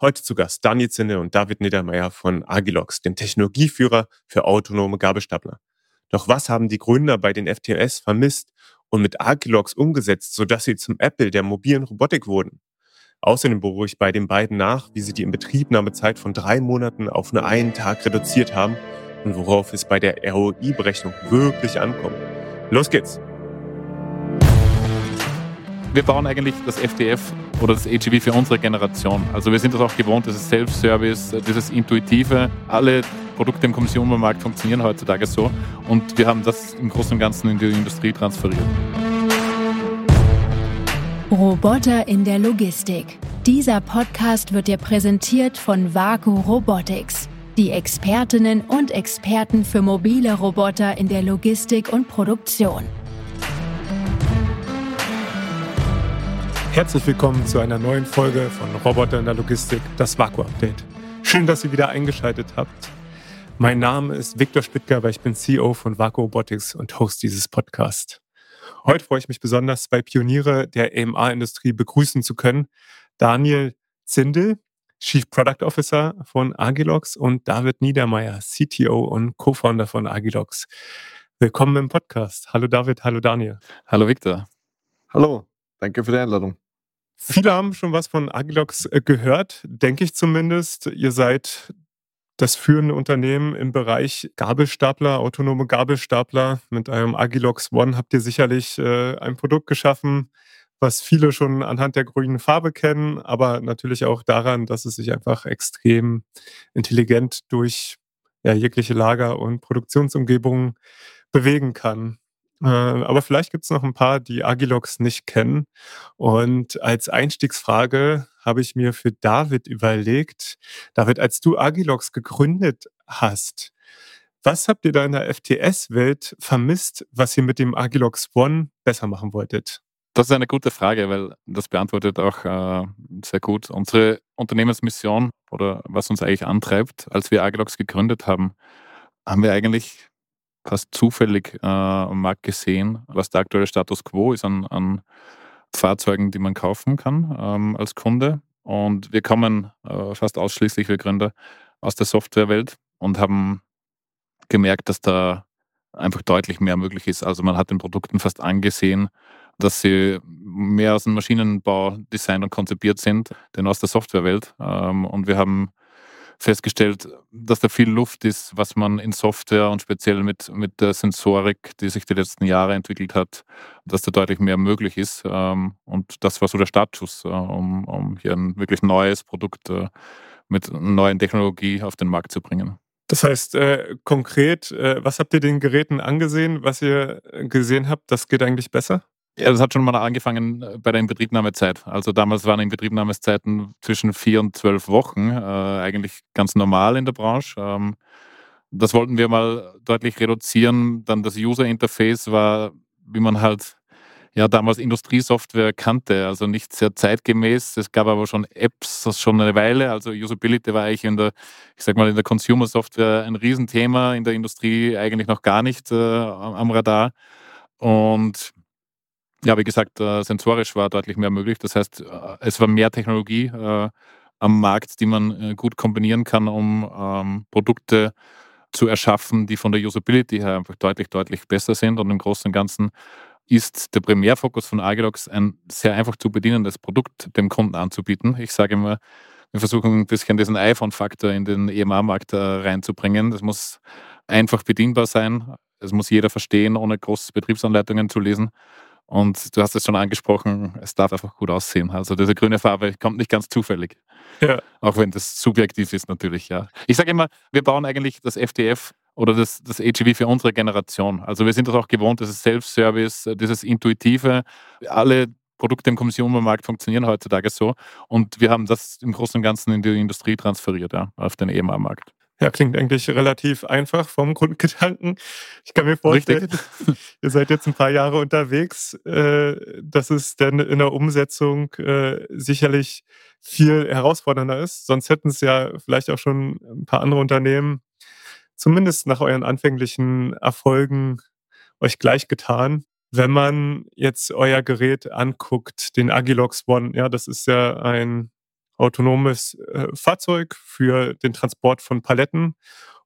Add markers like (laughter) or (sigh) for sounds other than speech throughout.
Heute zu Gast Daniel Zinne und David Niedermeyer von Agilox, dem Technologieführer für autonome Gabelstapler. Doch was haben die Gründer bei den FTS vermisst und mit Agilox umgesetzt, sodass sie zum Apple der mobilen Robotik wurden? Außerdem beruhige ich bei den beiden nach, wie sie die Inbetriebnahmezeit von drei Monaten auf nur einen Tag reduziert haben und worauf es bei der ROI-Berechnung wirklich ankommt. Los geht's! Wir bauen eigentlich das FDF oder das AGV für unsere Generation. Also wir sind das auch gewohnt, dieses Self-Service, dieses Intuitive. Alle Produkte im Konsumermarkt funktionieren heutzutage so und wir haben das im Großen und Ganzen in die Industrie transferiert. Roboter in der Logistik. Dieser Podcast wird dir präsentiert von Vaku Robotics, die Expertinnen und Experten für mobile Roboter in der Logistik und Produktion. Herzlich willkommen zu einer neuen Folge von Roboter in der Logistik, das Vaku-Update. Schön, dass ihr wieder eingeschaltet habt. Mein Name ist Viktor Spittger, ich bin CEO von Vaku Robotics und Host dieses Podcasts. Heute freue ich mich besonders, zwei Pioniere der AMR-Industrie begrüßen zu können. Daniel Zindel, Chief Product Officer von Agilox und David Niedermeyer, CTO und Co-Founder von Agilox. Willkommen im Podcast. Hallo David, hallo Daniel. Hallo Viktor. Hallo, danke für die Einladung. Viele haben schon was von Agilox äh, gehört, denke ich zumindest. Ihr seid das führende Unternehmen im Bereich Gabelstapler, autonome Gabelstapler. Mit eurem Agilox One habt ihr sicherlich äh, ein Produkt geschaffen, was viele schon anhand der grünen Farbe kennen, aber natürlich auch daran, dass es sich einfach extrem intelligent durch ja, jegliche Lager- und Produktionsumgebungen bewegen kann. Äh, aber vielleicht gibt es noch ein paar, die Agilox nicht kennen. Und als Einstiegsfrage habe ich mir für David überlegt, David, als du Agilox gegründet hast, was habt ihr da in der FTS-Welt vermisst, was ihr mit dem Agilox One besser machen wolltet? Das ist eine gute Frage, weil das beantwortet auch äh, sehr gut unsere Unternehmensmission oder was uns eigentlich antreibt. Als wir Agilox gegründet haben, haben wir eigentlich fast zufällig äh, am Markt gesehen, was der aktuelle Status quo ist an, an Fahrzeugen, die man kaufen kann ähm, als Kunde. Und wir kommen äh, fast ausschließlich, wir Gründer, aus der Softwarewelt und haben gemerkt, dass da einfach deutlich mehr möglich ist. Also man hat den Produkten fast angesehen, dass sie mehr aus dem Maschinenbau designt und konzipiert sind, denn aus der Softwarewelt. Ähm, und wir haben festgestellt, dass da viel Luft ist, was man in Software und speziell mit, mit der Sensorik, die sich die letzten Jahre entwickelt hat, dass da deutlich mehr möglich ist. Ähm, und das war so der Startschuss, äh, um, um hier ein wirklich neues Produkt äh, mit neuen Technologie auf den Markt zu bringen. Das heißt, äh, konkret, äh, was habt ihr den Geräten angesehen, was ihr gesehen habt, das geht eigentlich besser? Ja, das hat schon mal angefangen äh, bei der Inbetriebnahmezeit. Also damals waren Inbetriebnahmezeiten zwischen vier und zwölf Wochen, äh, eigentlich ganz normal in der Branche. Ähm, das wollten wir mal deutlich reduzieren. Dann das User Interface war, wie man halt ja damals Industriesoftware kannte, also nicht sehr zeitgemäß. Es gab aber schon Apps das schon eine Weile. Also Usability war eigentlich in der, ich sag mal, in der Consumer Software ein Riesenthema, in der Industrie eigentlich noch gar nicht äh, am Radar. Und ja, wie gesagt, äh, sensorisch war deutlich mehr möglich. Das heißt, äh, es war mehr Technologie äh, am Markt, die man äh, gut kombinieren kann, um ähm, Produkte zu erschaffen, die von der Usability her einfach deutlich, deutlich besser sind. Und im Großen und Ganzen ist der Primärfokus von Agilox ein sehr einfach zu bedienendes Produkt dem Kunden anzubieten. Ich sage immer, wir versuchen ein bisschen diesen iPhone-Faktor in den EMA-Markt äh, reinzubringen. Das muss einfach bedienbar sein. Es muss jeder verstehen, ohne große Betriebsanleitungen zu lesen. Und du hast es schon angesprochen, es darf einfach gut aussehen. Also diese grüne Farbe kommt nicht ganz zufällig. Ja. Auch wenn das subjektiv ist natürlich, ja. Ich sage immer, wir bauen eigentlich das FDF oder das, das AGV für unsere Generation. Also wir sind das auch gewohnt, dieses Self-Service, dieses Intuitive. Alle Produkte im Konsumermarkt funktionieren heutzutage so. Und wir haben das im Großen und Ganzen in die Industrie transferiert, ja, auf den EMA-Markt. Ja, klingt eigentlich relativ einfach vom Grundgedanken. Ich kann mir vorstellen, (laughs) ihr seid jetzt ein paar Jahre unterwegs, äh, dass es dann in der Umsetzung äh, sicherlich viel herausfordernder ist. Sonst hätten es ja vielleicht auch schon ein paar andere Unternehmen zumindest nach euren anfänglichen Erfolgen euch gleich getan. Wenn man jetzt euer Gerät anguckt, den Agilox One, ja, das ist ja ein autonomes äh, Fahrzeug für den Transport von Paletten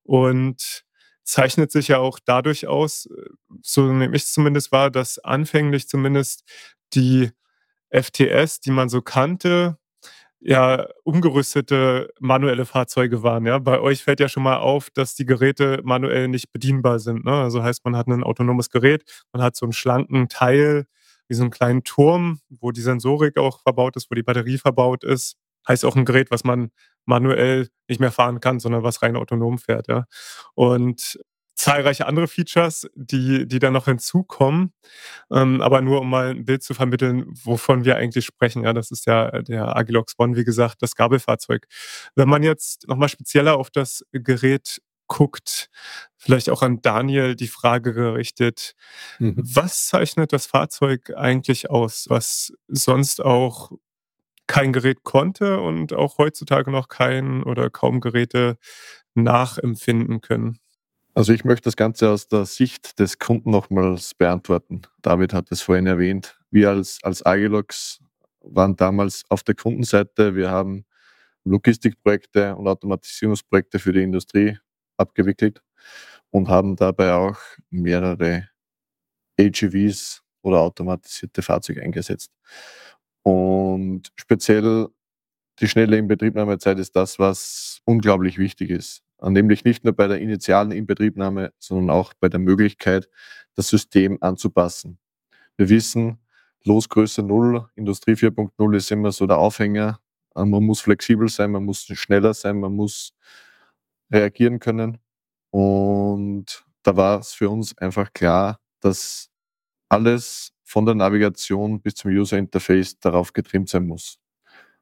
und zeichnet sich ja auch dadurch aus, so nehme ich es zumindest wahr, dass anfänglich zumindest die FTS, die man so kannte, ja umgerüstete manuelle Fahrzeuge waren. Ja? Bei euch fällt ja schon mal auf, dass die Geräte manuell nicht bedienbar sind. Ne? Also heißt, man hat ein autonomes Gerät, man hat so einen schlanken Teil, wie so einen kleinen Turm, wo die Sensorik auch verbaut ist, wo die Batterie verbaut ist. Heißt auch ein Gerät, was man manuell nicht mehr fahren kann, sondern was rein autonom fährt. Ja? Und zahlreiche andere Features, die, die da noch hinzukommen. Ähm, aber nur um mal ein Bild zu vermitteln, wovon wir eigentlich sprechen. Ja, das ist ja der Agilox One, wie gesagt, das Gabelfahrzeug. Wenn man jetzt nochmal spezieller auf das Gerät guckt, vielleicht auch an Daniel die Frage gerichtet, mhm. was zeichnet das Fahrzeug eigentlich aus, was sonst auch kein Gerät konnte und auch heutzutage noch kein oder kaum Geräte nachempfinden können? Also ich möchte das Ganze aus der Sicht des Kunden nochmals beantworten. David hat es vorhin erwähnt. Wir als, als Agilox waren damals auf der Kundenseite. Wir haben Logistikprojekte und Automatisierungsprojekte für die Industrie abgewickelt und haben dabei auch mehrere AGVs oder automatisierte Fahrzeuge eingesetzt. Und speziell die schnelle Inbetriebnahmezeit ist das, was unglaublich wichtig ist nämlich nicht nur bei der initialen Inbetriebnahme, sondern auch bei der Möglichkeit, das System anzupassen. Wir wissen, Losgröße 0, Industrie 4.0 ist immer so der Aufhänger. Äh, man muss flexibel sein, man muss schneller sein, man muss reagieren können. Und da war es für uns einfach klar, dass alles von der Navigation bis zum User Interface darauf getrimmt sein muss.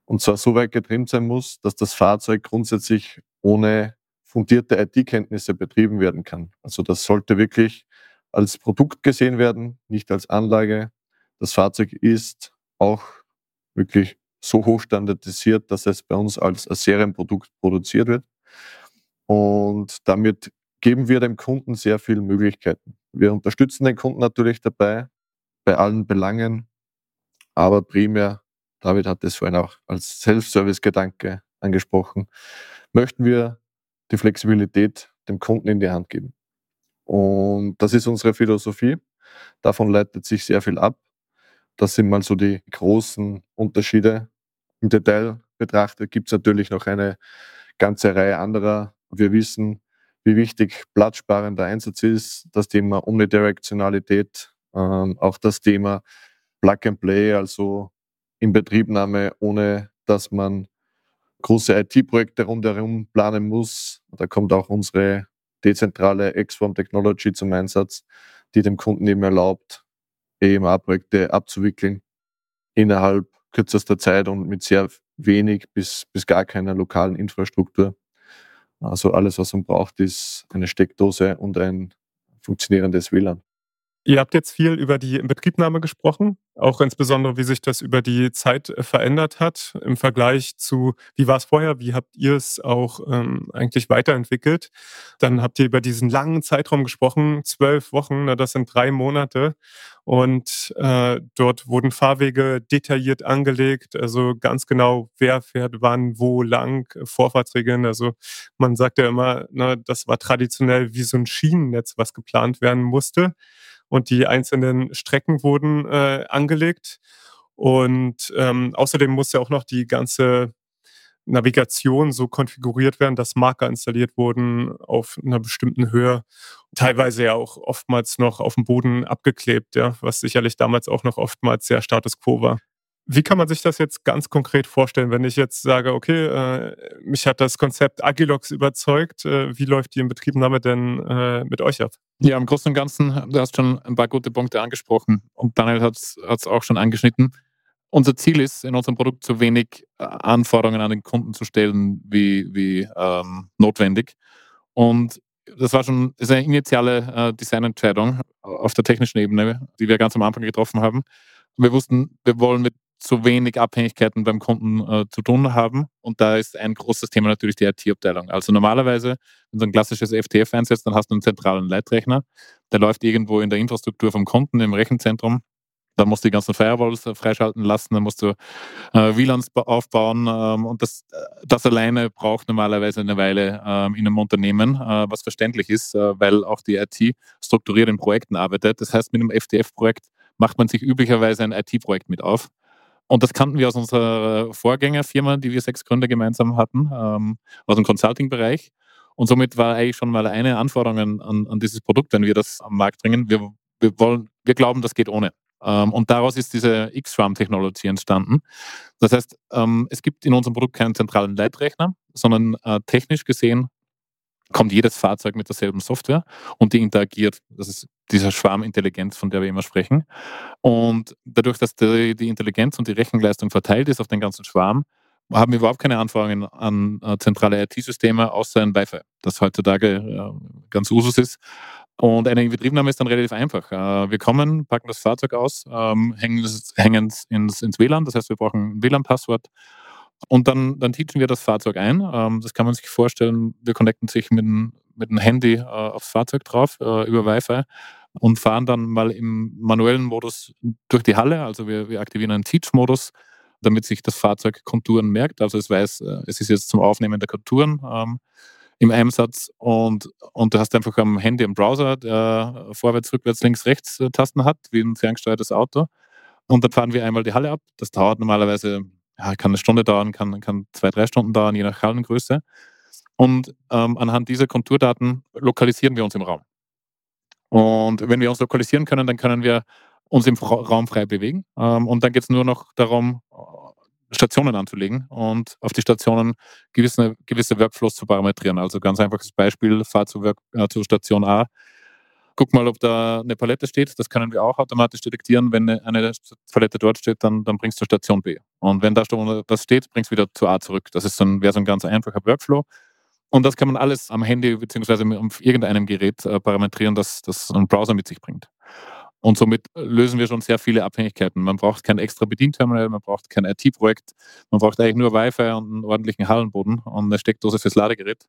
Und zwar so weit getrimmt sein muss, dass das Fahrzeug grundsätzlich ohne fundierte IT-Kenntnisse betrieben werden kann. Also das sollte wirklich als Produkt gesehen werden, nicht als Anlage. Das Fahrzeug ist auch wirklich so hoch standardisiert, dass es bei uns als Serienprodukt produziert wird. Und damit geben wir dem Kunden sehr viele Möglichkeiten. Wir unterstützen den Kunden natürlich dabei, bei allen Belangen, aber primär, David hat es vorhin auch als Self-Service-Gedanke angesprochen, möchten wir die Flexibilität dem Kunden in die Hand geben. Und das ist unsere Philosophie. Davon leitet sich sehr viel ab. Das sind mal so die großen Unterschiede. Im Detail betrachtet gibt es natürlich noch eine ganze Reihe anderer. Wir wissen, wie wichtig platzsparender Einsatz ist, das Thema Omnidirektionalität, ähm, auch das Thema Plug and Play, also Inbetriebnahme, ohne dass man große IT-Projekte rundherum planen muss. Da kommt auch unsere dezentrale X-Form Technology zum Einsatz, die dem Kunden eben erlaubt, EMA-Projekte abzuwickeln innerhalb kürzester Zeit und mit sehr wenig bis, bis gar keiner lokalen Infrastruktur. Also alles, was man braucht, ist eine Steckdose und ein funktionierendes WLAN. Ihr habt jetzt viel über die Inbetriebnahme gesprochen, auch insbesondere, wie sich das über die Zeit äh, verändert hat im Vergleich zu, wie war es vorher, wie habt ihr es auch ähm, eigentlich weiterentwickelt. Dann habt ihr über diesen langen Zeitraum gesprochen, zwölf Wochen, na, das sind drei Monate. Und äh, dort wurden Fahrwege detailliert angelegt, also ganz genau, wer fährt wann, wo lang, Vorfahrtsregeln. Also man sagt ja immer, na, das war traditionell wie so ein Schienennetz, was geplant werden musste und die einzelnen Strecken wurden äh, angelegt. Und ähm, außerdem muss ja auch noch die ganze Navigation so konfiguriert werden, dass Marker installiert wurden auf einer bestimmten Höhe, teilweise ja auch oftmals noch auf dem Boden abgeklebt, ja, was sicherlich damals auch noch oftmals sehr Status quo war. Wie kann man sich das jetzt ganz konkret vorstellen, wenn ich jetzt sage, okay, äh, mich hat das Konzept Agilox überzeugt, äh, wie läuft die Inbetriebnahme denn äh, mit euch ab? Ja, im Großen und Ganzen, du hast schon ein paar gute Punkte angesprochen und Daniel hat es auch schon angeschnitten. Unser Ziel ist, in unserem Produkt so wenig äh, Anforderungen an den Kunden zu stellen wie, wie ähm, notwendig. Und das war schon das eine initiale äh, Designentscheidung auf der technischen Ebene, die wir ganz am Anfang getroffen haben. Wir wussten, wir wollen mit so wenig Abhängigkeiten beim Kunden äh, zu tun haben. Und da ist ein großes Thema natürlich die IT-Abteilung. Also normalerweise, wenn du ein klassisches FTF einsetzt, dann hast du einen zentralen Leitrechner. Der läuft irgendwo in der Infrastruktur vom Kunden im Rechenzentrum. Dann musst du die ganzen Firewalls freischalten lassen, dann musst du äh, WLANs aufbauen ähm, und das, das alleine braucht normalerweise eine Weile ähm, in einem Unternehmen, äh, was verständlich ist, äh, weil auch die IT strukturiert in Projekten arbeitet. Das heißt, mit einem FDF-Projekt macht man sich üblicherweise ein IT-Projekt mit auf. Und das kannten wir aus unserer Vorgängerfirma, die wir sechs Gründer gemeinsam hatten, ähm, aus dem Consulting-Bereich. Und somit war eigentlich schon mal eine Anforderung an, an dieses Produkt, wenn wir das am Markt bringen. Wir, wir, wollen, wir glauben, das geht ohne. Ähm, und daraus ist diese X-Farm-Technologie entstanden. Das heißt, ähm, es gibt in unserem Produkt keinen zentralen Leitrechner, sondern äh, technisch gesehen kommt jedes Fahrzeug mit derselben Software und die interagiert. Das ist dieser Schwarmintelligenz, von der wir immer sprechen. Und dadurch, dass die, die Intelligenz und die Rechenleistung verteilt ist auf den ganzen Schwarm, haben wir überhaupt keine Anforderungen an äh, zentrale IT-Systeme, außer ein Wi-Fi, das heutzutage äh, ganz Usus ist. Und eine Inbetriebnahme ist dann relativ einfach. Äh, wir kommen, packen das Fahrzeug aus, ähm, hängen es ins, ins WLAN, das heißt, wir brauchen ein WLAN-Passwort und dann, dann teachen wir das Fahrzeug ein. Ähm, das kann man sich vorstellen, wir connecten sich mit, mit einem Handy aufs Fahrzeug drauf über Wi-Fi und fahren dann mal im manuellen Modus durch die Halle. Also wir, wir aktivieren einen Teach-Modus, damit sich das Fahrzeug Konturen merkt. Also es weiß, äh, es ist jetzt zum Aufnehmen der Konturen ähm, im Einsatz und, und du hast einfach am Handy im Browser, der vorwärts, rückwärts, links, rechts äh, Tasten hat, wie ein ferngesteuertes Auto. Und dann fahren wir einmal die Halle ab. Das dauert normalerweise ja, kann eine Stunde dauern, kann, kann zwei, drei Stunden dauern, je nach Hallengröße. Und ähm, anhand dieser Konturdaten lokalisieren wir uns im Raum. Und wenn wir uns lokalisieren können, dann können wir uns im Raum frei bewegen. Ähm, und dann geht es nur noch darum, Stationen anzulegen und auf die Stationen gewisse, gewisse Workflows zu parametrieren. Also ganz einfaches Beispiel, fahr zu, Work, äh, zu Station A, guck mal, ob da eine Palette steht. Das können wir auch automatisch detektieren. Wenn eine Palette dort steht, dann, dann bringst du Station B. Und wenn da was steht, bringst du wieder zu A zurück. Das so wäre so ein ganz einfacher Workflow. Und das kann man alles am Handy bzw. auf irgendeinem Gerät äh, parametrieren, das, das ein Browser mit sich bringt. Und somit lösen wir schon sehr viele Abhängigkeiten. Man braucht kein extra Bedienterminal, man braucht kein IT-Projekt, man braucht eigentlich nur Wi-Fi und einen ordentlichen Hallenboden und eine Steckdose fürs Ladegerät.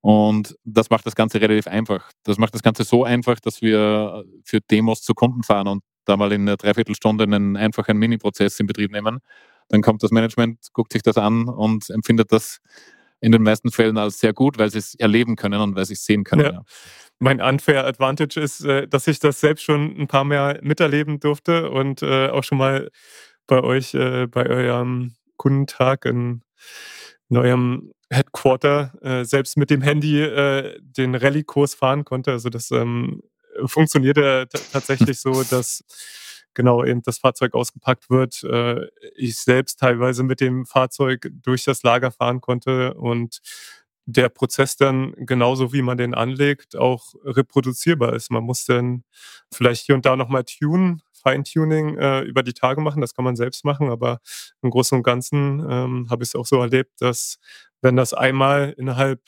Und das macht das Ganze relativ einfach. Das macht das Ganze so einfach, dass wir für Demos zu Kunden fahren und da mal in einer Dreiviertelstunde einen einfachen Mini-Prozess in Betrieb nehmen. Dann kommt das Management, guckt sich das an und empfindet das in den meisten Fällen als sehr gut, weil sie es erleben können und weil sie es sehen können. Ja. Ja. Mein unfair Advantage ist, äh, dass ich das selbst schon ein paar Mehr miterleben durfte und äh, auch schon mal bei euch, äh, bei eurem Kundentag in eurem Headquarter äh, selbst mit dem Handy äh, den Rallye-Kurs fahren konnte. Also das ähm, funktionierte tatsächlich so, (laughs) dass genau eben das Fahrzeug ausgepackt wird. Äh, ich selbst teilweise mit dem Fahrzeug durch das Lager fahren konnte und der Prozess dann genauso wie man den anlegt auch reproduzierbar ist. Man muss dann vielleicht hier und da nochmal tunen, Feintuning äh, über die Tage machen, das kann man selbst machen, aber im Großen und Ganzen ähm, habe ich es auch so erlebt, dass wenn das einmal innerhalb,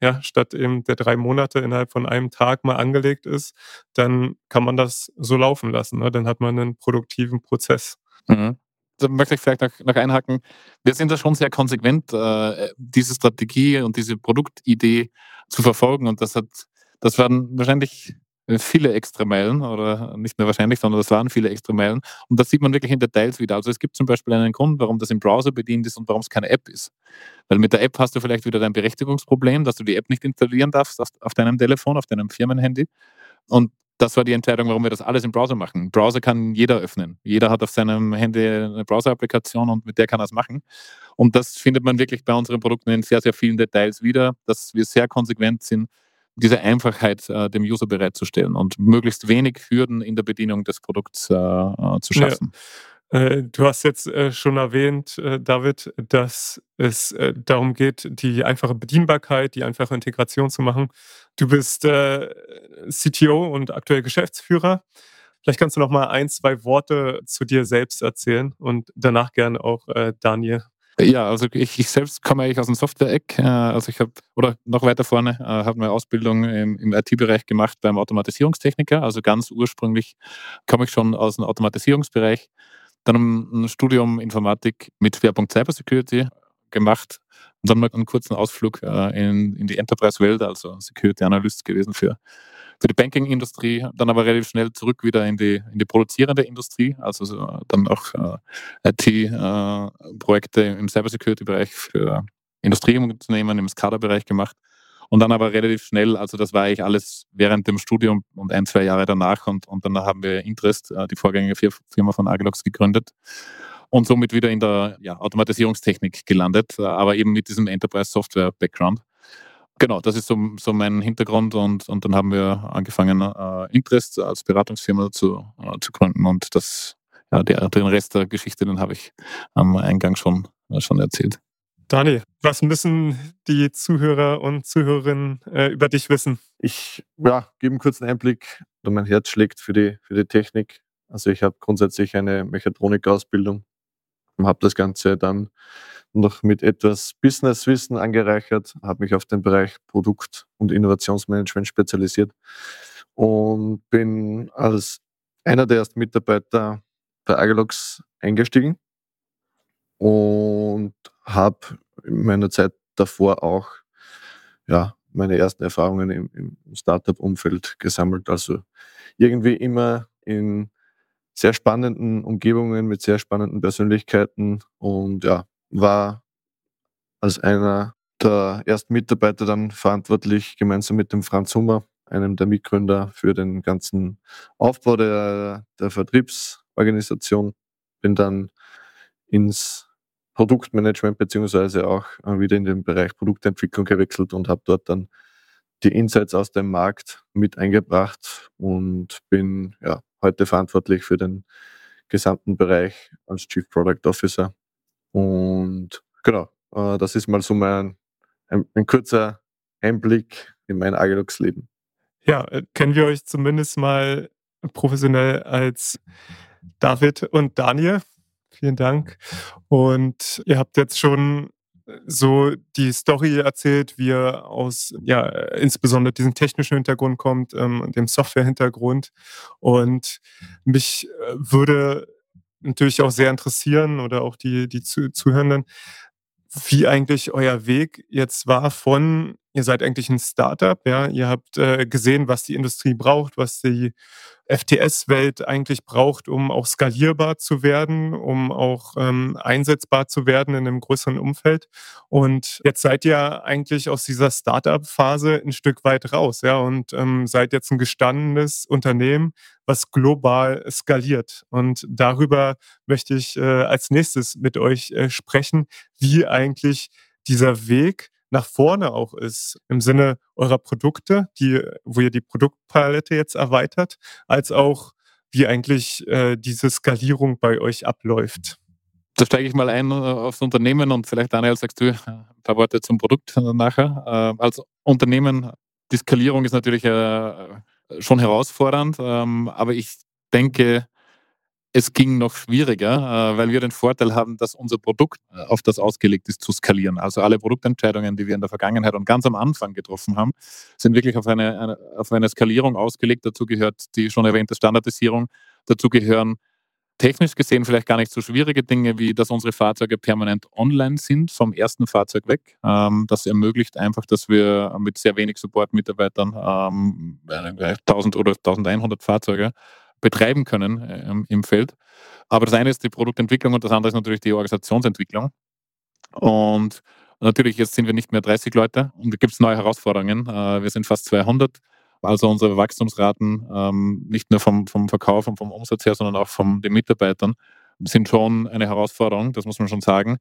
ja, statt eben der drei Monate innerhalb von einem Tag mal angelegt ist, dann kann man das so laufen lassen. Ne? Dann hat man einen produktiven Prozess. Mhm. Da möchte ich vielleicht noch, noch einhaken. Wir sind da schon sehr konsequent, äh, diese Strategie und diese Produktidee zu verfolgen. Und das hat, das waren wahrscheinlich viele Extrameilen oder nicht nur wahrscheinlich, sondern das waren viele Extrameilen. Und das sieht man wirklich in Details wieder. Also es gibt zum Beispiel einen Grund, warum das im Browser bedient ist und warum es keine App ist. Weil mit der App hast du vielleicht wieder dein Berechtigungsproblem, dass du die App nicht installieren darfst auf deinem Telefon, auf deinem Firmenhandy. Und das war die Entscheidung, warum wir das alles im Browser machen. Browser kann jeder öffnen. Jeder hat auf seinem Handy eine Browser-Applikation und mit der kann er es machen. Und das findet man wirklich bei unseren Produkten in sehr, sehr vielen Details wieder, dass wir sehr konsequent sind, diese Einfachheit äh, dem User bereitzustellen und möglichst wenig Hürden in der Bedienung des Produkts äh, äh zu schaffen. Ja. Äh, du hast jetzt äh, schon erwähnt, David, dass es darum geht, die einfache Bedienbarkeit, die einfache Integration zu machen. Du bist CTO und aktuell Geschäftsführer. Vielleicht kannst du noch mal ein, zwei Worte zu dir selbst erzählen und danach gerne auch Daniel. Ja, also ich, ich selbst komme eigentlich aus dem Software-Eck. Äh, also ich habe, oder noch weiter vorne, äh, habe meine Ausbildung im, im IT-Bereich gemacht beim Automatisierungstechniker. Also ganz ursprünglich komme ich schon aus dem Automatisierungsbereich. Dann ein Studium Informatik mit Schwerpunkt Cybersecurity gemacht und dann mal einen kurzen Ausflug äh, in, in die Enterprise-Welt, also Security Analyst gewesen für, für die Banking-Industrie, dann aber relativ schnell zurück wieder in die, in die produzierende Industrie, also so, dann auch äh, IT-Projekte äh, im Cybersecurity-Bereich für Industrieunternehmen im SCADA-Bereich gemacht. Und dann aber relativ schnell, also das war eigentlich alles während dem Studium und ein, zwei Jahre danach. Und, und dann haben wir Interest, äh, die vorgängige Firma von Agilox, gegründet und somit wieder in der ja, Automatisierungstechnik gelandet, äh, aber eben mit diesem Enterprise-Software-Background. Genau, das ist so, so mein Hintergrund und, und dann haben wir angefangen, äh, Interest als Beratungsfirma zu, äh, zu gründen und das, ja, der, den Rest der Geschichte, den habe ich am Eingang schon, äh, schon erzählt. Dani, was müssen die Zuhörer und Zuhörerinnen äh, über dich wissen? Ich ja, gebe einen kurzen Einblick, mein Herz schlägt für die, für die Technik. Also ich habe grundsätzlich eine Mechatronik-Ausbildung habe das Ganze dann noch mit etwas Businesswissen angereichert, habe mich auf den Bereich Produkt- und Innovationsmanagement spezialisiert und bin als einer der ersten Mitarbeiter bei Agilox eingestiegen und habe in meiner Zeit davor auch ja, meine ersten Erfahrungen im, im Startup-Umfeld gesammelt. Also irgendwie immer in sehr spannenden Umgebungen mit sehr spannenden Persönlichkeiten und ja, war als einer der ersten Mitarbeiter dann verantwortlich, gemeinsam mit dem Franz Hummer, einem der Mitgründer, für den ganzen Aufbau der, der Vertriebsorganisation. Bin dann ins Produktmanagement beziehungsweise auch äh, wieder in den Bereich Produktentwicklung gewechselt und habe dort dann die Insights aus dem Markt mit eingebracht und bin ja, heute verantwortlich für den gesamten Bereich als Chief Product Officer. Und genau, äh, das ist mal so mein ein, ein kurzer Einblick in mein Agilux-Leben. Ja, äh, kennen wir euch zumindest mal professionell als David und Daniel. Vielen Dank. Und ihr habt jetzt schon so die Story erzählt, wie er aus, ja, insbesondere diesem technischen Hintergrund kommt, ähm, dem Software-Hintergrund. Und mich äh, würde natürlich auch sehr interessieren oder auch die, die Zuhörenden, wie eigentlich euer Weg jetzt war von, ihr seid eigentlich ein Startup, ja, ihr habt äh, gesehen, was die Industrie braucht, was die FTS-Welt eigentlich braucht, um auch skalierbar zu werden, um auch ähm, einsetzbar zu werden in einem größeren Umfeld. Und jetzt seid ihr eigentlich aus dieser Startup-Phase ein Stück weit raus, ja, und ähm, seid jetzt ein gestandenes Unternehmen, was global skaliert. Und darüber möchte ich äh, als nächstes mit euch äh, sprechen, wie eigentlich dieser Weg nach vorne auch ist, im Sinne eurer Produkte, die, wo ihr die Produktpalette jetzt erweitert, als auch wie eigentlich äh, diese Skalierung bei euch abläuft. Da steige ich mal ein äh, aufs Unternehmen und vielleicht, Daniel, sagst du ein paar Worte zum Produkt nachher. Äh, als Unternehmen, die Skalierung ist natürlich äh, schon herausfordernd, ähm, aber ich denke, es ging noch schwieriger, äh, weil wir den Vorteil haben, dass unser Produkt äh, auf das ausgelegt ist, zu skalieren. Also alle Produktentscheidungen, die wir in der Vergangenheit und ganz am Anfang getroffen haben, sind wirklich auf eine, auf eine Skalierung ausgelegt. Dazu gehört die schon erwähnte Standardisierung. Dazu gehören technisch gesehen vielleicht gar nicht so schwierige Dinge, wie dass unsere Fahrzeuge permanent online sind, vom ersten Fahrzeug weg. Ähm, das ermöglicht einfach, dass wir mit sehr wenig Support-Mitarbeitern ähm, 1000 oder 1100 Fahrzeuge betreiben können äh, im Feld. Aber das eine ist die Produktentwicklung und das andere ist natürlich die Organisationsentwicklung. Und natürlich, jetzt sind wir nicht mehr 30 Leute und da gibt es neue Herausforderungen. Äh, wir sind fast 200. Also unsere Wachstumsraten, ähm, nicht nur vom, vom Verkauf und vom Umsatz her, sondern auch von den Mitarbeitern, sind schon eine Herausforderung, das muss man schon sagen.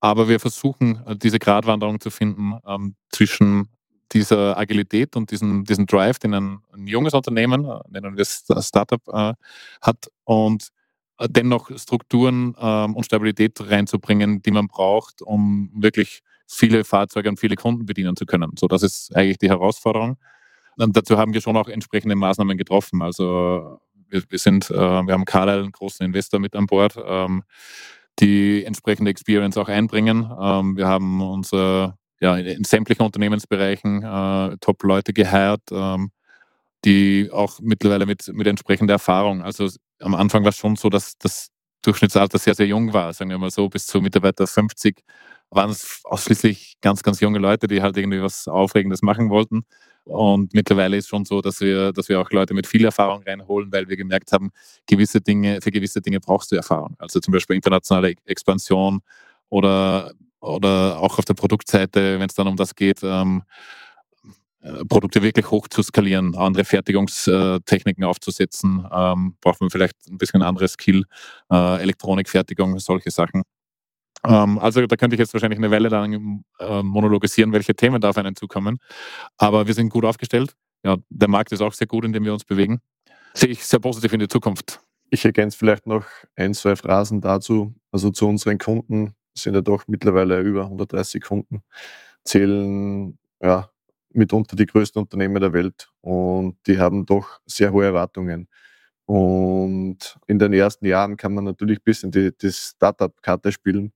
Aber wir versuchen, äh, diese Gratwanderung zu finden ähm, zwischen dieser Agilität und diesen, diesen Drive, den ein, ein junges Unternehmen, äh, nennen wir es Startup, äh, hat und äh, dennoch Strukturen ähm, und Stabilität reinzubringen, die man braucht, um wirklich viele Fahrzeuge und viele Kunden bedienen zu können. So, das ist eigentlich die Herausforderung. Und dazu haben wir schon auch entsprechende Maßnahmen getroffen. Also wir, wir sind, äh, wir haben Carlyle, einen großen Investor mit an Bord, ähm, die entsprechende Experience auch einbringen. Ähm, wir haben unser ja, in, in sämtlichen Unternehmensbereichen äh, Top-Leute geheiert, ähm, die auch mittlerweile mit, mit entsprechender Erfahrung, also am Anfang war es schon so, dass das Durchschnittsalter sehr, sehr jung war, sagen wir mal so, bis zu Mitarbeiter 50 waren es ausschließlich ganz, ganz junge Leute, die halt irgendwie was Aufregendes machen wollten. Und mittlerweile ist schon so, dass wir, dass wir auch Leute mit viel Erfahrung reinholen, weil wir gemerkt haben, gewisse Dinge, für gewisse Dinge brauchst du Erfahrung. Also zum Beispiel internationale Expansion oder, oder auch auf der Produktseite, wenn es dann um das geht, ähm, äh, Produkte wirklich hoch zu skalieren, andere Fertigungstechniken aufzusetzen, ähm, braucht man vielleicht ein bisschen anderes Skill, äh, Elektronikfertigung, solche Sachen. Ähm, also da könnte ich jetzt wahrscheinlich eine Weile lang äh, monologisieren, welche Themen da auf einen zukommen. Aber wir sind gut aufgestellt. Ja, der Markt ist auch sehr gut, in dem wir uns bewegen. Sehe ich sehr positiv in die Zukunft. Ich ergänze vielleicht noch ein, zwei Phrasen dazu. Also zu unseren Kunden sind ja doch mittlerweile über 130 Kunden, zählen ja mitunter die größten Unternehmen der Welt und die haben doch sehr hohe Erwartungen. Und in den ersten Jahren kann man natürlich ein bisschen die, die Startup-Karte spielen.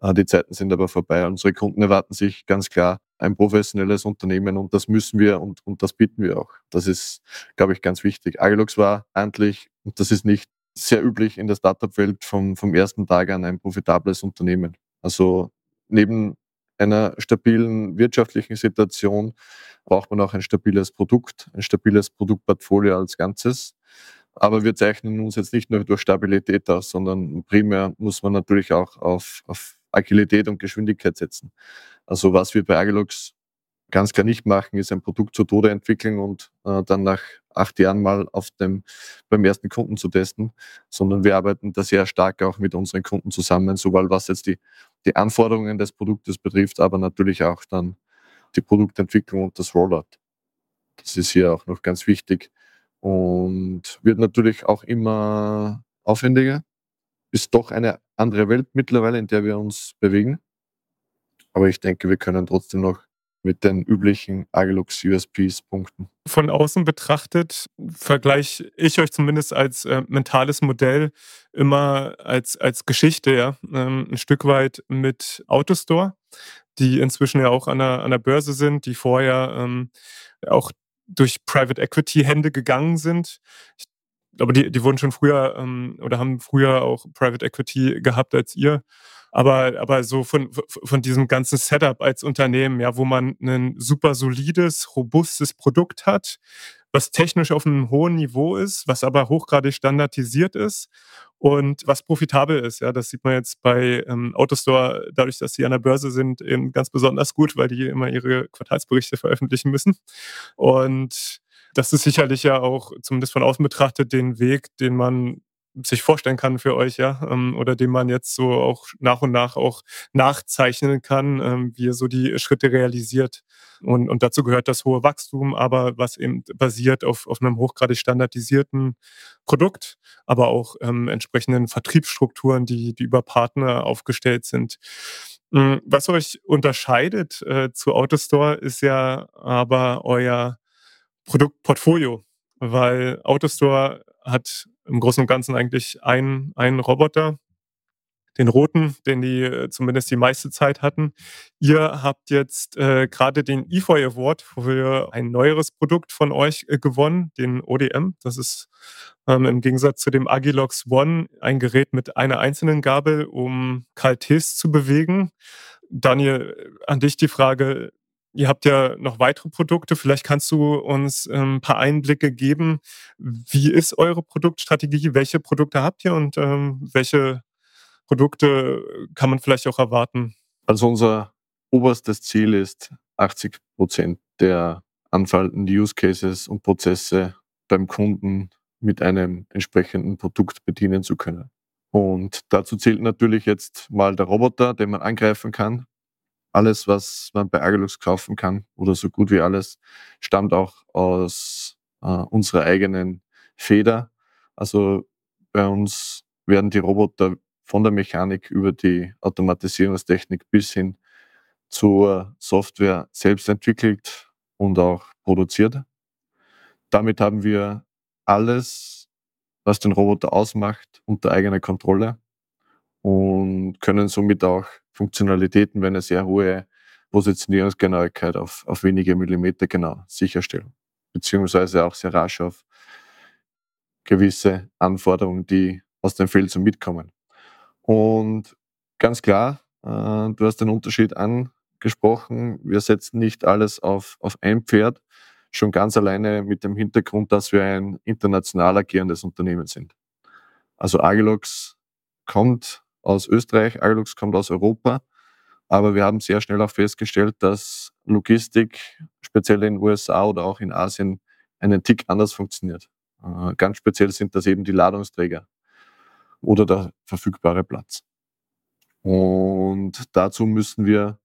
Äh, die Zeiten sind aber vorbei. Unsere Kunden erwarten sich ganz klar ein professionelles Unternehmen und das müssen wir und, und das bieten wir auch. Das ist, glaube ich, ganz wichtig. Agilux war eigentlich, und das ist nicht sehr üblich in der Startup-Welt, vom, vom ersten Tag an ein profitables Unternehmen. Also neben einer stabilen wirtschaftlichen Situation braucht man auch ein stabiles Produkt, ein stabiles Produktportfolio als Ganzes. Aber wir zeichnen uns jetzt nicht nur durch Stabilität aus, sondern primär muss man natürlich auch auf, auf Agilität und Geschwindigkeit setzen. Also was wir bei Agilux ganz klar nicht machen, ist ein Produkt zu Tode entwickeln und äh, dann nach acht Jahren mal auf dem, beim ersten Kunden zu testen, sondern wir arbeiten da sehr stark auch mit unseren Kunden zusammen, sowohl was jetzt die, die Anforderungen des Produktes betrifft, aber natürlich auch dann die Produktentwicklung und das Rollout. Das ist hier auch noch ganz wichtig und wird natürlich auch immer aufwendiger. Ist doch eine andere Welt mittlerweile, in der wir uns bewegen. Aber ich denke, wir können trotzdem noch mit den üblichen Agilux USPs punkten. Von außen betrachtet vergleiche ich euch zumindest als äh, mentales Modell immer als, als Geschichte, ja, ähm, ein Stück weit mit Autostore, die inzwischen ja auch an der, an der Börse sind, die vorher ähm, auch durch Private Equity Hände gegangen sind. Ich glaube, die, die wurden schon früher ähm, oder haben früher auch Private Equity gehabt als ihr aber, aber so von, von diesem ganzen Setup als Unternehmen, ja, wo man ein super solides, robustes Produkt hat, was technisch auf einem hohen Niveau ist, was aber hochgradig standardisiert ist und was profitabel ist. Ja, das sieht man jetzt bei ähm, Autostore, dadurch, dass sie an der Börse sind, eben ganz besonders gut, weil die immer ihre Quartalsberichte veröffentlichen müssen. Und das ist sicherlich ja auch, zumindest von außen betrachtet, den Weg, den man sich vorstellen kann für euch, ja, ähm, oder den man jetzt so auch nach und nach auch nachzeichnen kann, ähm, wie ihr so die Schritte realisiert. Und, und dazu gehört das hohe Wachstum, aber was eben basiert auf, auf einem hochgradig standardisierten Produkt, aber auch ähm, entsprechenden Vertriebsstrukturen, die, die über Partner aufgestellt sind. Hm, was euch unterscheidet äh, zu Autostore ist ja aber euer Produktportfolio, weil Autostore hat im Großen und Ganzen eigentlich einen, einen Roboter, den roten, den die äh, zumindest die meiste Zeit hatten. Ihr habt jetzt äh, gerade den EFOI Award für ein neueres Produkt von euch äh, gewonnen, den ODM. Das ist ähm, im Gegensatz zu dem Agilox One ein Gerät mit einer einzelnen Gabel, um KLTs zu bewegen. Daniel, an dich die Frage, Ihr habt ja noch weitere Produkte. Vielleicht kannst du uns ähm, ein paar Einblicke geben. Wie ist eure Produktstrategie? Welche Produkte habt ihr und ähm, welche Produkte kann man vielleicht auch erwarten? Also unser oberstes Ziel ist, 80 Prozent der anfallenden Use Cases und Prozesse beim Kunden mit einem entsprechenden Produkt bedienen zu können. Und dazu zählt natürlich jetzt mal der Roboter, den man angreifen kann, alles, was man bei Agilux kaufen kann oder so gut wie alles, stammt auch aus äh, unserer eigenen Feder. Also bei uns werden die Roboter von der Mechanik über die Automatisierungstechnik bis hin zur Software selbst entwickelt und auch produziert. Damit haben wir alles, was den Roboter ausmacht, unter eigener Kontrolle und können somit auch Funktionalitäten wie eine sehr hohe Positionierungsgenauigkeit auf, auf wenige Millimeter genau sicherstellen, beziehungsweise auch sehr rasch auf gewisse Anforderungen, die aus dem Feld so mitkommen. Und ganz klar, Äh, du hast den Unterschied angesprochen. Wir setzen nicht alles auf, auf ein Pferd, schon ganz alleine mit dem Hintergrund, dass wir ein international agierendes Unternehmen sind. Also Agilux kommt aus Österreich, Agilux kommt aus Europa, aber wir haben sehr schnell auch festgestellt, dass Logistik, speziell in den USA oder auch in Asien, einen Tick anders funktioniert. Äh, ganz speziell sind das eben die Ladungsträger oder der verfügbare Platz. Und dazu müssen wir,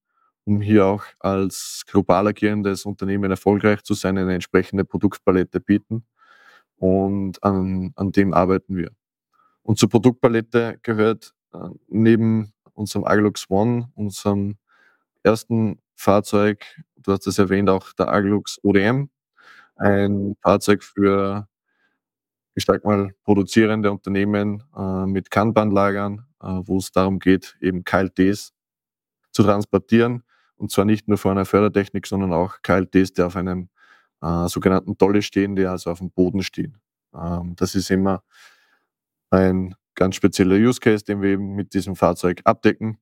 um hier auch als global agierendes Unternehmen erfolgreich zu sein, eine entsprechende Produktpalette bieten. Und an, an dem arbeiten wir. Und zur Produktpalette gehört neben unserem Aglux One, unserem ersten Fahrzeug, du hast es erwähnt, auch der Aglux ODM, ein Fahrzeug für, ich sag mal, produzierende Unternehmen äh, mit Kanban-Lagern, äh, wo es darum geht, eben KLTs zu transportieren. Und zwar nicht nur vor einer Fördertechnik, sondern auch KLTs, die auf einem äh, sogenannten Dolle stehen, die also auf dem Boden stehen. Ähm, das ist immer ein ganz spezieller Use Case, den wir eben mit diesem Fahrzeug abdecken.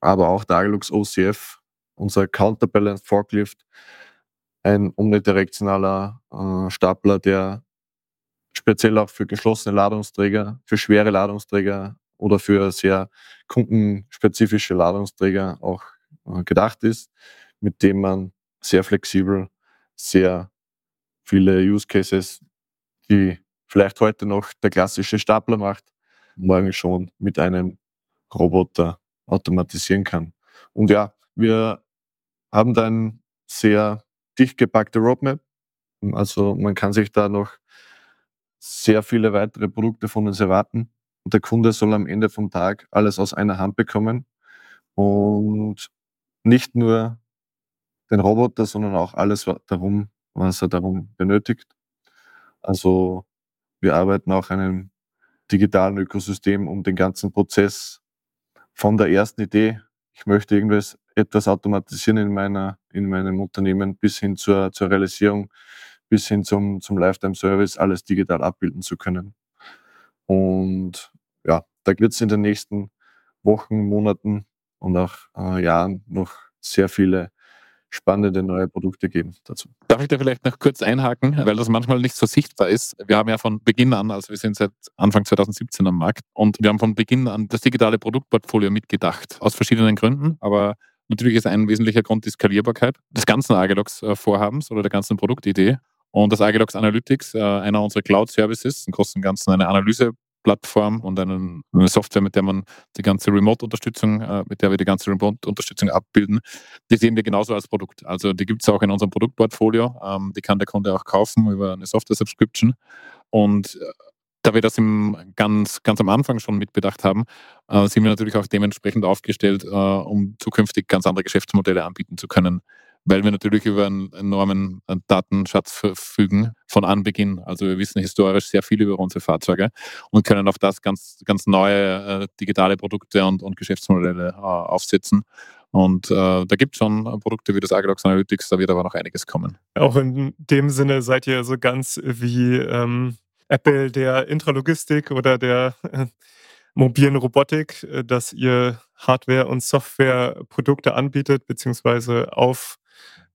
Aber auch der Aglux OCF, unser Counterbalanced Forklift, ein omnidirektionaler äh, Stapler, der speziell auch für geschlossene Ladungsträger, für schwere Ladungsträger oder für sehr kundenspezifische Ladungsträger auch äh, gedacht ist, mit dem man sehr flexibel sehr viele Use Cases, die vielleicht heute noch der klassische Stapler macht, morgen schon mit einem Roboter automatisieren kann. Und ja, wir haben da ein sehr dicht gepackte Roadmap. Also man kann sich da noch sehr viele weitere Produkte von uns erwarten. Und der Kunde soll am Ende vom Tag alles aus einer Hand bekommen und nicht nur den Roboter, sondern auch alles darum, was er darum benötigt. Also wir arbeiten auch an einem digitalen Ökosystem, um den ganzen Prozess von der ersten Idee, ich möchte irgendwas etwas automatisieren in meiner in meinem Unternehmen bis hin zur, zur Realisierung, bis hin zum, zum Lifetime Service alles digital abbilden zu können. Und ja, da wird es in den nächsten Wochen, Monaten und auch äh, Jahren noch sehr viele spannende neue Produkte geben dazu. Darf ich da vielleicht noch kurz einhaken, weil das manchmal nicht so sichtbar ist. Wir haben ja von Beginn an, also wir sind seit Anfang 2017 am Markt und wir haben von Beginn an das digitale Produktportfolio mitgedacht, aus verschiedenen Gründen, aber natürlich ist ein wesentlicher Grund die Skalierbarkeit des ganzen Agilox-Vorhabens oder der ganzen Produktidee. Und das Agilox Analytics, äh, einer unserer Cloud-Services, im Großen und Ganzen eine Analyse Plattform und eine Software, mit der man die ganze Remote-Unterstützung, äh, mit der wir die ganze Remote-Unterstützung abbilden, die sehen wir genauso als Produkt. Also die gibt es auch in unserem Produktportfolio. Ähm, die kann der Kunde auch kaufen über eine Software-Subscription. Und äh, da wir das im, ganz, ganz am Anfang schon mitbedacht haben, äh, sind wir natürlich auch dementsprechend aufgestellt, um zukünftig ganz andere Geschäftsmodelle anbieten zu können weil wir natürlich über einen enormen Datenschatz verfügen von Anbeginn. Also wir wissen historisch sehr viel über unsere Fahrzeuge und können auf das ganz, ganz neue äh, digitale Produkte und, und Geschäftsmodelle äh, aufsetzen. Und äh, da gibt es schon Produkte wie das Agilox Analytics, da wird aber noch einiges kommen. Auch in dem Sinne seid ihr so ganz wie ähm, Apple der Intralogistik oder der äh, mobilen Robotik, äh, dass ihr Hardware- und Softwareprodukte anbietet, beziehungsweise auf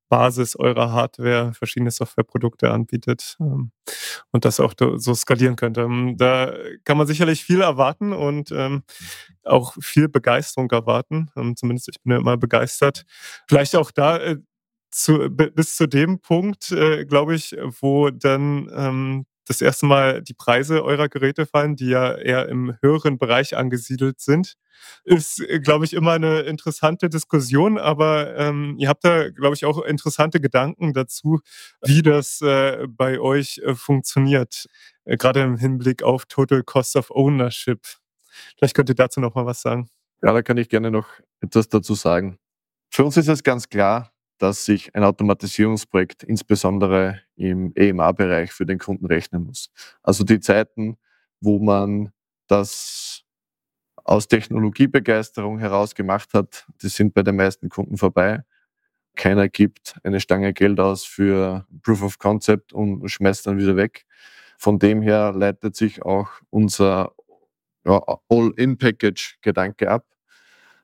Basis eurer Hardware verschiedene Softwareprodukte anbietet ähm, und das auch so skalieren könnte. Ähm, da kann man sicherlich viel erwarten und ähm, auch viel Begeisterung erwarten. Ähm, zumindest ich bin ja immer begeistert. Vielleicht auch da äh, zu, bis zu dem Punkt, äh, glaube ich, wo dann ähm, das erste Mal die Preise eurer Geräte fallen, die ja eher im höheren Bereich angesiedelt sind. Ist, äh, glaube ich, immer eine interessante Diskussion, aber ähm, ihr habt da, glaube ich, auch interessante Gedanken dazu, wie das äh, bei euch äh, funktioniert, äh, gerade im Hinblick auf Total Cost of Ownership. Vielleicht könnt ihr dazu noch mal was sagen. Ja, da kann ich gerne noch etwas dazu sagen. Für uns ist es ganz klar, dass sich ein Automatisierungsprojekt insbesondere im EMA-Bereich für den Kunden rechnen muss. Also die Zeiten, wo man das aus Technologiebegeisterung heraus gemacht hat, die sind bei den meisten Kunden vorbei. Keiner gibt eine Stange Geld aus für Proof of Concept und schmeißt dann wieder weg. Von dem her leitet sich auch unser All-in-Package-Gedanke ab.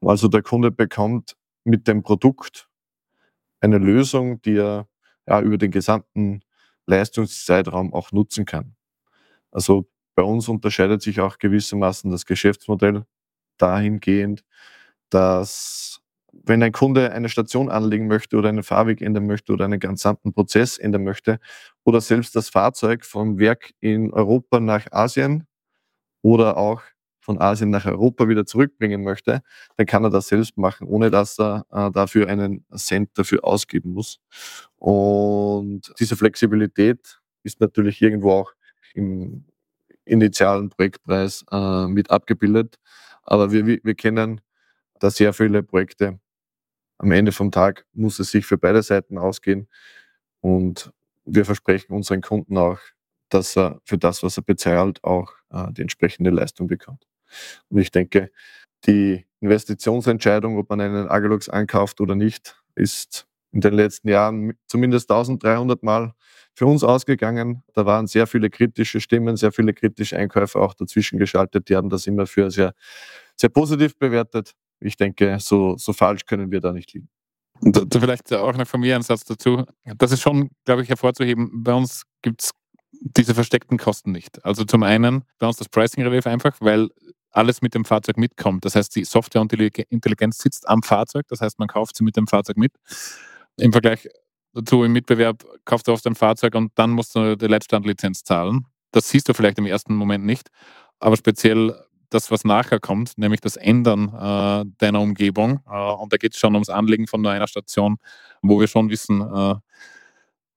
Also der Kunde bekommt mit dem Produkt eine Lösung, die er ja, über den gesamten Leistungszeitraum auch nutzen kann. Also bei uns unterscheidet sich auch gewissermaßen das Geschäftsmodell dahingehend, dass wenn ein Kunde eine Station anlegen möchte oder einen Fahrweg ändern möchte oder einen gesamten Prozess ändern möchte oder selbst das Fahrzeug vom Werk in Europa nach Asien oder auch von Asien nach Europa wieder zurückbringen möchte, dann kann er das selbst machen, ohne dass er äh, dafür einen Cent dafür ausgeben muss. Und diese Flexibilität ist natürlich irgendwo auch im initialen Projektpreis äh, mit abgebildet. Aber wir, wir kennen da sehr viele Projekte. Am Ende vom Tag muss es sich für beide Seiten ausgehen. Und wir versprechen unseren Kunden auch, dass er für das, was er bezahlt, auch äh, die entsprechende Leistung bekommt. Und ich denke, die Investitionsentscheidung, ob man einen Agalux ankauft oder nicht, ist in den letzten Jahren zumindest 1300 Mal für uns ausgegangen. Da waren sehr viele kritische Stimmen, sehr viele kritische Einkäufer auch dazwischen geschaltet. Die haben das immer für sehr, sehr positiv bewertet. Ich denke, so, so falsch können wir da nicht liegen. Und vielleicht auch noch von mir ein Satz dazu. Das ist schon, glaube ich, hervorzuheben. Bei uns gibt es diese versteckten Kosten nicht. Also zum einen bei uns das Pricing relativ einfach, weil alles mit dem Fahrzeug mitkommt. Das heißt, die Software und die Intelligenz sitzt am Fahrzeug. Das heißt, man kauft sie mit dem Fahrzeug mit. Im Vergleich dazu im Mitbewerb kaufst du oft ein Fahrzeug und dann musst du die Leitstandlizenz zahlen. Das siehst du vielleicht im ersten Moment nicht, aber speziell das, was nachher kommt, nämlich das Ändern äh, deiner Umgebung. Äh, und da geht es schon ums Anlegen von nur einer Station, wo wir schon wissen, äh,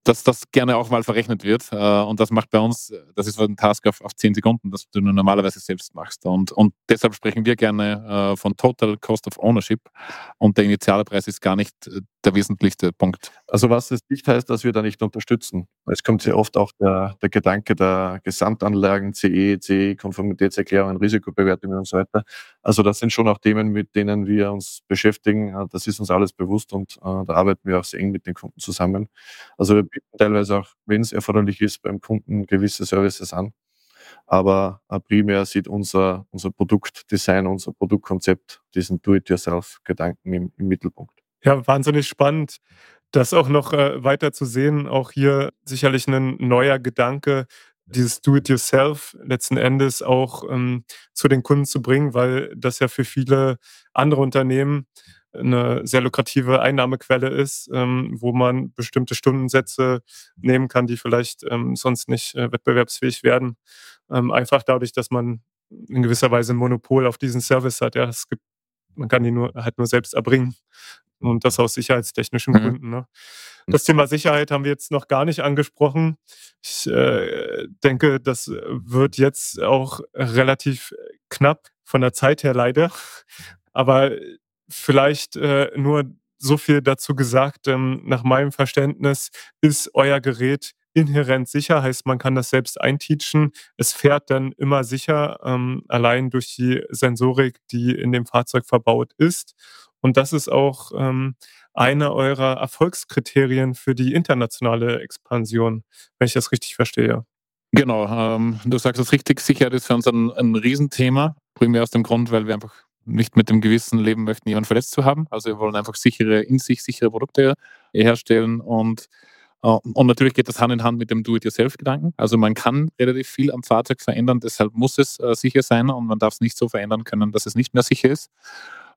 dass das gerne auch mal verrechnet wird. Äh, und das macht bei uns, das ist ein Task auf, auf 10 Sekunden, das du normalerweise selbst machst. Und, und deshalb sprechen wir gerne äh, von Total Cost of Ownership. Und der Initialpreis ist gar nicht äh, der wesentlichste Punkt. Also was es nicht heißt, dass wir da nicht unterstützen. Es kommt sehr oft auch der, der Gedanke der Gesamtanlagen, CE, CE, Konformitätserklärungen, Risikobewertungen und so weiter. Also das sind schon auch Themen, mit denen wir uns beschäftigen. Das ist uns alles bewusst und äh, da arbeiten wir auch sehr eng mit den Kunden zusammen. Also wir bieten teilweise auch, wenn es erforderlich ist, beim Kunden gewisse Services an. Aber äh, primär sieht unser, unser Produktdesign, unser Produktkonzept diesen Do-it-yourself-Gedanken im, im Mittelpunkt. Ja, wahnsinnig spannend, das auch noch äh, weiter zu sehen. Auch hier sicherlich ein neuer Gedanke, dieses Do-it-yourself letzten Endes auch ähm, zu den Kunden zu bringen, weil das ja für viele andere Unternehmen eine sehr lukrative Einnahmequelle ist, ähm, wo man bestimmte Stundensätze nehmen kann, die vielleicht ähm, sonst nicht äh, wettbewerbsfähig werden. Ähm, einfach dadurch, dass man in gewisser Weise ein Monopol auf diesen Service hat. Ja, es gibt, man kann ihn nur, halt nur selbst erbringen. Und das aus sicherheitstechnischen mhm. Gründen. Ne? Das Thema Sicherheit haben wir jetzt noch gar nicht angesprochen. Ich äh, denke, das wird jetzt auch relativ knapp von der Zeit her leider. Aber vielleicht äh, nur so viel dazu gesagt. Ähm, nach meinem Verständnis ist euer Gerät inhärent sicher, heißt man kann das selbst einteachen. Es fährt dann immer sicher, ähm, allein durch die Sensorik, die in dem Fahrzeug verbaut ist. Und das ist auch ähm, eine eurer Erfolgskriterien für die internationale Expansion, wenn ich das richtig verstehe. Genau, ähm, du sagst es richtig, Sicherheit ist für uns ein, ein Riesenthema, primär aus dem Grund, weil wir einfach nicht mit dem Gewissen leben möchten, jemanden verletzt zu haben. Also wir wollen einfach sichere, in sich sichere Produkte herstellen und äh, und natürlich geht das Hand in Hand mit dem Do-it-yourself-Gedanken. Also man kann relativ viel am Fahrzeug verändern, deshalb muss es äh, sicher sein und man darf es nicht so verändern können, dass es nicht mehr sicher ist.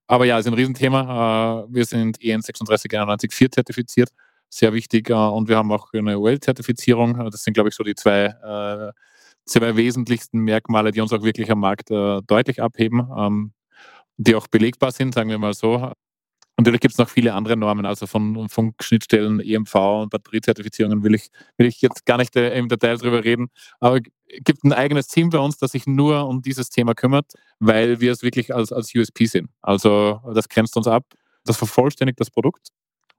Aber ja, ist ein Riesenthema. Äh, wir sind EN 36994 zertifiziert, sehr wichtig. Äh, und wir haben auch eine UL-Zertifizierung. Äh, das sind, glaube ich, so die zwei, zwei wesentlichsten Merkmale, die uns auch wirklich am Markt deutlich abheben, ähm, die auch belegbar sind, sagen wir mal so. Natürlich gibt es noch viele andere Normen, also von Funkschnittstellen, EMV und Batteriezertifizierungen will ich, will ich jetzt gar nicht äh, im Detail drüber reden. Aber es gibt ein eigenes Team bei uns, das sich nur um dieses Thema kümmert, weil wir es wirklich als, als USP sehen. Also das grenzt uns ab, das vervollständigt das Produkt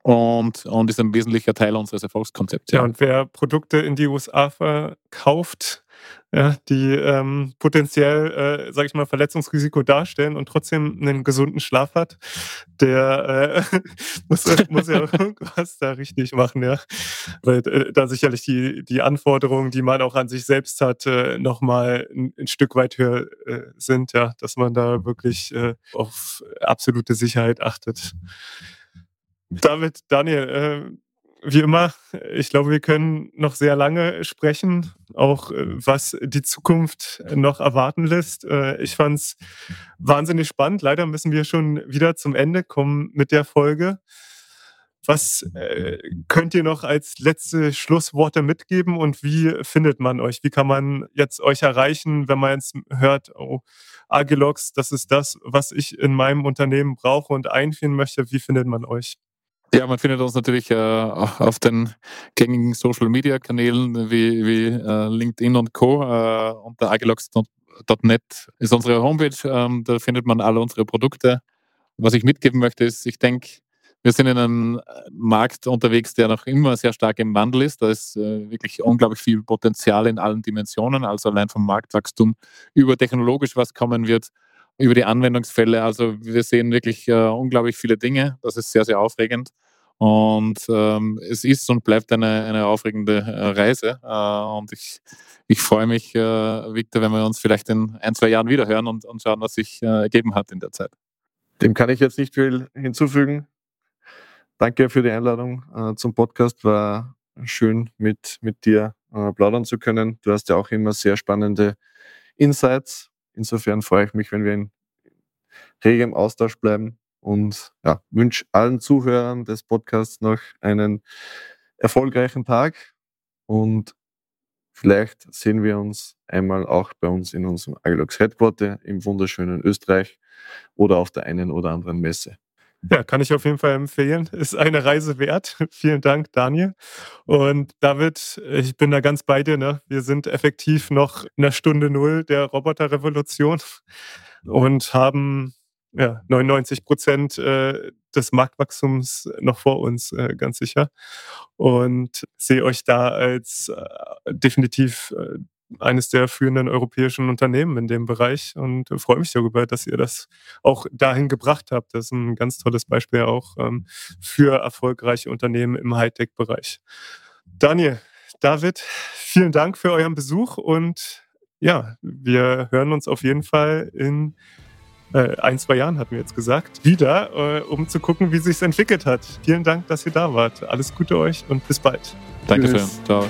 und, und ist ein wesentlicher Teil unseres Erfolgskonzepts. Ja, und wer Produkte in die USA verkauft, ja, die ähm, potenziell, äh, sage ich mal, Verletzungsrisiko darstellen und trotzdem einen gesunden Schlaf hat, der äh, (laughs) muss, muss ja (laughs) irgendwas da richtig machen, ja. Weil äh, da sicherlich die, die Anforderungen, die man auch an sich selbst hat, äh, nochmal ein, ein Stück weit höher äh, sind, ja, dass man da wirklich äh, auf absolute Sicherheit achtet. Damit, Daniel, äh, wie immer, ich glaube, wir können noch sehr lange sprechen, auch äh, was die Zukunft noch erwarten lässt. Äh, ich fand es wahnsinnig spannend. Leider müssen wir schon wieder zum Ende kommen mit der Folge. Was äh, könnt ihr noch als letzte Schlussworte mitgeben und wie findet man euch? Wie kann man jetzt euch erreichen, wenn man jetzt hört, oh, Agilox, das ist das, was ich in meinem Unternehmen brauche und einführen möchte? Wie findet man euch? Ja, man findet uns natürlich äh, auf den gängigen Social Media Kanälen wie, wie äh, LinkedIn und Co. Äh, unter agilox.net ist unsere Homepage. Ähm, da findet man alle unsere Produkte. Was ich mitgeben möchte, ist, ich denke, wir sind in einem Markt unterwegs, der noch immer sehr stark im Wandel ist. Da ist äh, wirklich unglaublich viel Potenzial in allen Dimensionen, also allein vom Marktwachstum über technologisch, was kommen wird, über die Anwendungsfälle. Also wir sehen wirklich äh, unglaublich viele Dinge. Das ist sehr, sehr aufregend. Und ähm, es ist und bleibt eine, eine aufregende äh, Reise. Äh, und ich, ich freue mich, äh, Victor, wenn wir uns vielleicht in ein, zwei Jahren wieder hören und, und schauen, was sich äh, ergeben hat in der Zeit. Dem kann ich jetzt nicht viel hinzufügen. Danke für die Einladung äh, zum Podcast. War schön, mit, mit dir äh, plaudern zu können. Du hast ja auch immer sehr spannende Insights Insofern freue ich mich, wenn wir in regem Austausch bleiben und ja, wünsche allen Zuhörern des Podcasts noch einen erfolgreichen Tag und vielleicht sehen wir uns einmal auch bei uns in unserem Agilox Headquarter im wunderschönen Österreich oder auf der einen oder anderen Messe. Ja, kann ich auf jeden Fall empfehlen. (laughs) Ist eine Reise wert. (laughs) Vielen Dank, Daniel. Und David, ich bin da ganz bei dir. Ne? Wir sind effektiv noch in der Stunde Null der Roboterrevolution (laughs) und haben ja, 99 Prozent äh, des Marktwachstums noch vor uns, äh, ganz sicher. Und sehe euch da als äh, definitiv äh, eines der führenden europäischen Unternehmen in dem Bereich und freue mich darüber, dass ihr das auch dahin gebracht habt. Das ist ein ganz tolles Beispiel auch ähm, für erfolgreiche Unternehmen im Hightech-Bereich. Daniel, David, vielen Dank für euren Besuch und ja, wir hören uns auf jeden Fall in äh, ein, zwei Jahren, hatten wir jetzt gesagt, wieder, äh, um zu gucken, wie sich entwickelt hat. Vielen Dank, dass ihr da wart. Alles Gute euch und bis bald. Dankeschön. Ciao.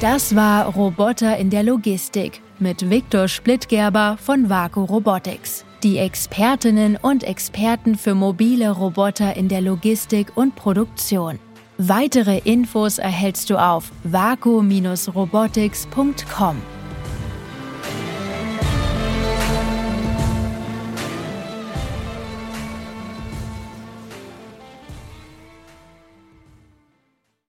Das war Roboter in der Logistik mit Viktor Splittgerber von Vaku Robotics. Die Expertinnen und Experten für mobile Roboter in der Logistik und Produktion. Weitere Infos erhältst du auf vaku-robotics.com.